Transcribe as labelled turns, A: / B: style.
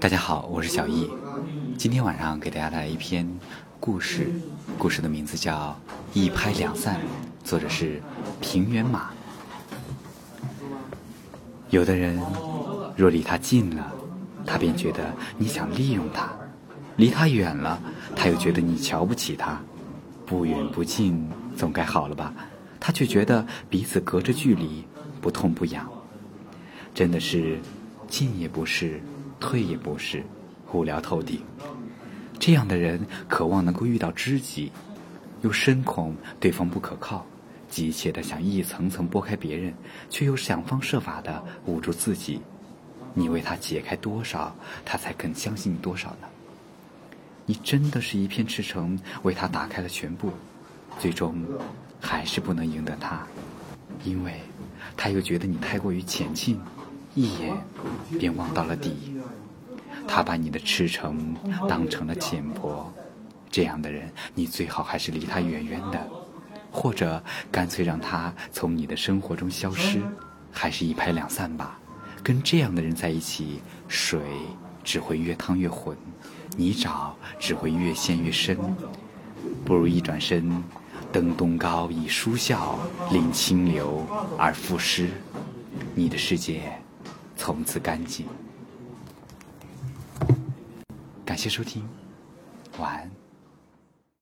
A: 大家好，我是小易。今天晚上给大家带来一篇故事，故事的名字叫《一拍两散》，作者是平原马。有的人若离他近了，他便觉得你想利用他；离他远了，他又觉得你瞧不起他。不远不近，总该好了吧？他却觉得彼此隔着距离，不痛不痒。真的是近也不是，退也不是，无聊透顶。这样的人渴望能够遇到知己，又深恐对方不可靠，急切的想一层层剥开别人，却又想方设法的捂住自己。你为他解开多少，他才肯相信你多少呢？你真的是一片赤诚，为他打开了全部，最终还是不能赢得他，因为他又觉得你太过于浅近。一眼便望到了底，他把你的赤诚当成了浅薄，这样的人，你最好还是离他远远的，或者干脆让他从你的生活中消失，还是一拍两散吧。跟这样的人在一起，水只会越烫越浑，泥沼只会越陷越深，不如一转身，登东皋以舒啸，临清流而赋诗，你的世界。从此干净。感谢收听，晚安。